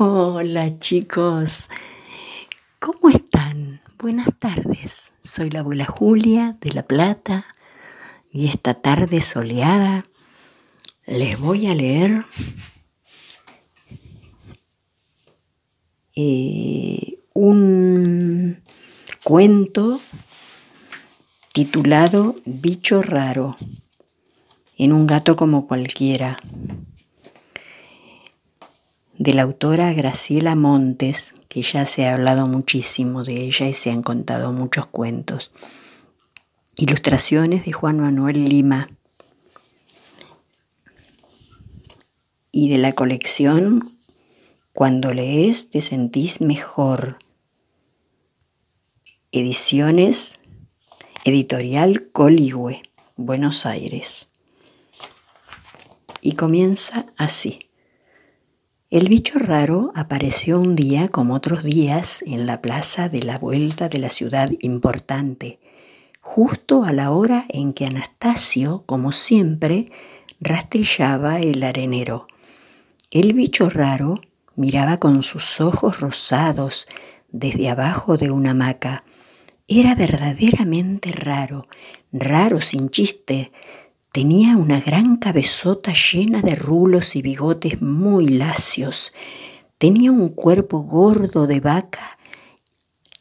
Hola chicos, ¿cómo están? Buenas tardes, soy la abuela Julia de La Plata y esta tarde soleada les voy a leer eh, un cuento titulado Bicho raro en un gato como cualquiera de la autora Graciela Montes, que ya se ha hablado muchísimo de ella y se han contado muchos cuentos. Ilustraciones de Juan Manuel Lima. Y de la colección Cuando lees te sentís mejor. Ediciones Editorial Coligüe, Buenos Aires. Y comienza así. El bicho raro apareció un día como otros días en la plaza de la vuelta de la ciudad importante, justo a la hora en que Anastasio, como siempre, rastrillaba el arenero. El bicho raro miraba con sus ojos rosados desde abajo de una hamaca. Era verdaderamente raro, raro sin chiste, Tenía una gran cabezota llena de rulos y bigotes muy lacios. Tenía un cuerpo gordo de vaca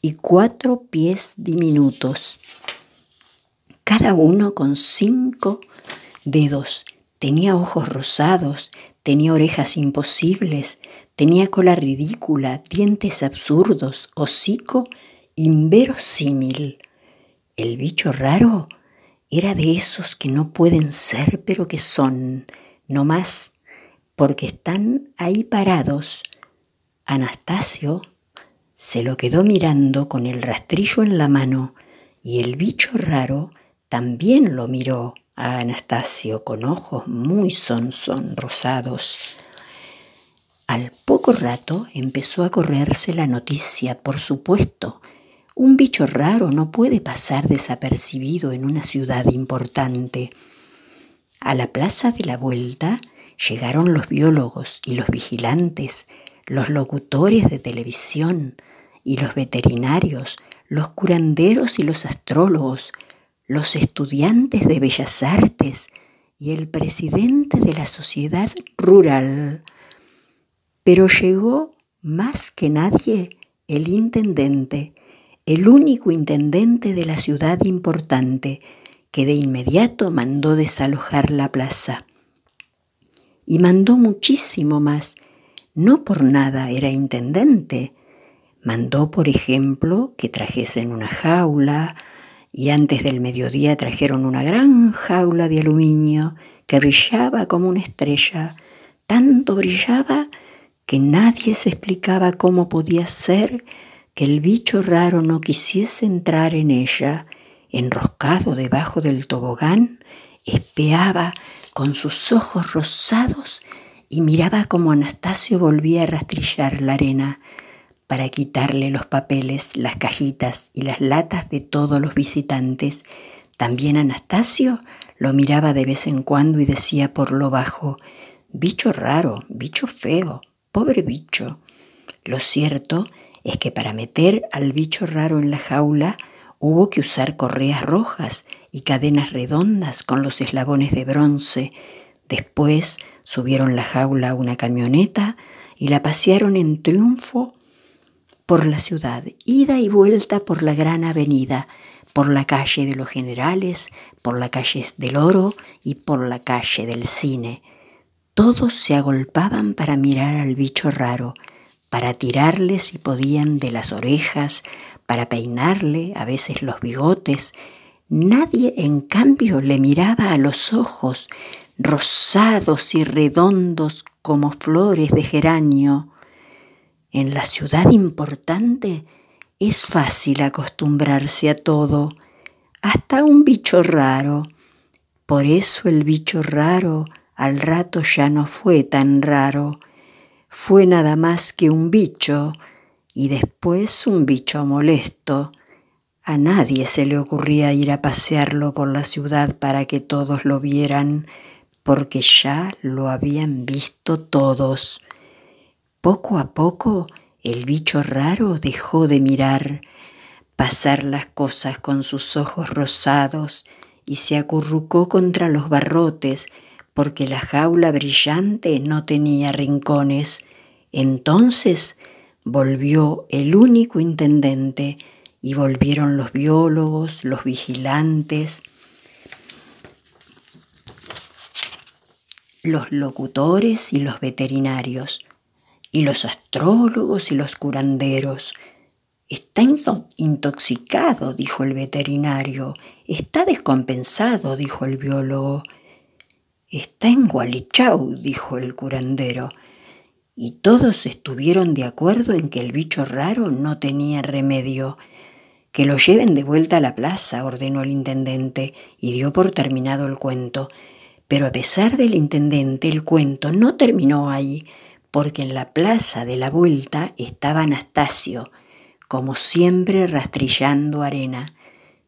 y cuatro pies diminutos, cada uno con cinco dedos. Tenía ojos rosados, tenía orejas imposibles, tenía cola ridícula, dientes absurdos, hocico inverosímil. El bicho raro era de esos que no pueden ser, pero que son, no más, porque están ahí parados. Anastasio se lo quedó mirando con el rastrillo en la mano y el bicho raro también lo miró a Anastasio con ojos muy rosados. Al poco rato empezó a correrse la noticia, por supuesto, un bicho raro no puede pasar desapercibido en una ciudad importante. A la plaza de la vuelta llegaron los biólogos y los vigilantes, los locutores de televisión y los veterinarios, los curanderos y los astrólogos, los estudiantes de bellas artes y el presidente de la sociedad rural. Pero llegó más que nadie el intendente, el único intendente de la ciudad importante, que de inmediato mandó desalojar la plaza. Y mandó muchísimo más. No por nada era intendente. Mandó, por ejemplo, que trajesen una jaula, y antes del mediodía trajeron una gran jaula de aluminio que brillaba como una estrella. Tanto brillaba que nadie se explicaba cómo podía ser que el bicho raro no quisiese entrar en ella, enroscado debajo del tobogán, espeaba con sus ojos rosados y miraba como Anastasio volvía a rastrillar la arena para quitarle los papeles, las cajitas y las latas de todos los visitantes. También Anastasio lo miraba de vez en cuando y decía por lo bajo, bicho raro, bicho feo, pobre bicho. Lo cierto es que para meter al bicho raro en la jaula hubo que usar correas rojas y cadenas redondas con los eslabones de bronce. Después subieron la jaula a una camioneta y la pasearon en triunfo por la ciudad, ida y vuelta por la gran avenida, por la calle de los generales, por la calle del oro y por la calle del cine. Todos se agolpaban para mirar al bicho raro, para tirarle si podían de las orejas, para peinarle a veces los bigotes. Nadie en cambio le miraba a los ojos, rosados y redondos como flores de geranio. En la ciudad importante es fácil acostumbrarse a todo, hasta un bicho raro. Por eso el bicho raro al rato ya no fue tan raro fue nada más que un bicho y después un bicho molesto. A nadie se le ocurría ir a pasearlo por la ciudad para que todos lo vieran, porque ya lo habían visto todos. Poco a poco el bicho raro dejó de mirar, pasar las cosas con sus ojos rosados y se acurrucó contra los barrotes porque la jaula brillante no tenía rincones. Entonces volvió el único intendente y volvieron los biólogos, los vigilantes, los locutores y los veterinarios, y los astrólogos y los curanderos. Está intoxicado, dijo el veterinario. Está descompensado, dijo el biólogo. Está en Gualichau, dijo el curandero. Y todos estuvieron de acuerdo en que el bicho raro no tenía remedio. Que lo lleven de vuelta a la plaza, ordenó el intendente, y dio por terminado el cuento. Pero a pesar del intendente, el cuento no terminó ahí, porque en la plaza de la vuelta estaba Anastasio, como siempre rastrillando arena.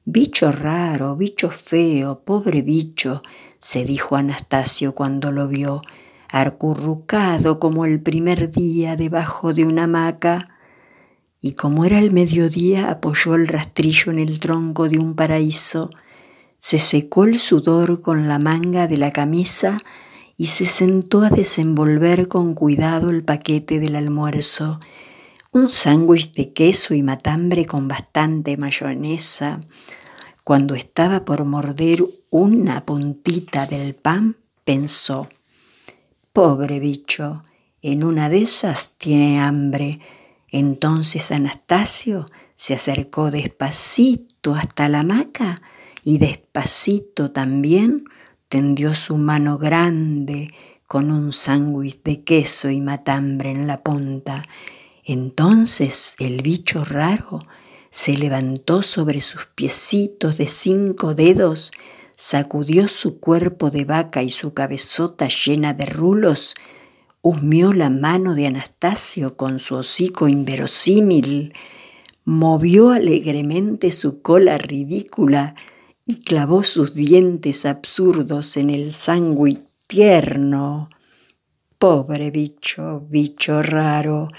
Bicho raro, bicho feo, pobre bicho, se dijo Anastasio cuando lo vio, arcurrucado como el primer día debajo de una hamaca, y como era el mediodía apoyó el rastrillo en el tronco de un paraíso, se secó el sudor con la manga de la camisa y se sentó a desenvolver con cuidado el paquete del almuerzo, un sándwich de queso y matambre con bastante mayonesa. Cuando estaba por morder una puntita del pan, pensó, pobre bicho, en una de esas tiene hambre. Entonces Anastasio se acercó despacito hasta la hamaca y despacito también tendió su mano grande con un sándwich de queso y matambre en la punta. Entonces el bicho raro se levantó sobre sus piecitos de cinco dedos, sacudió su cuerpo de vaca y su cabezota llena de rulos, humió la mano de Anastasio con su hocico inverosímil, movió alegremente su cola ridícula y clavó sus dientes absurdos en el sándwich tierno. Pobre bicho, bicho raro,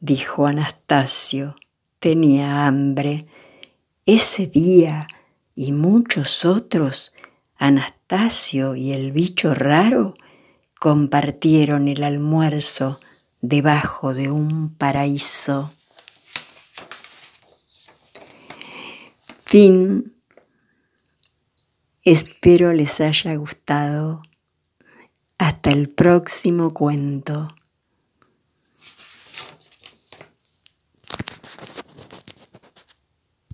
dijo Anastasio, tenía hambre. Ese día y muchos otros, Anastasio y el bicho raro compartieron el almuerzo debajo de un paraíso. Fin Espero les haya gustado. Hasta el próximo cuento.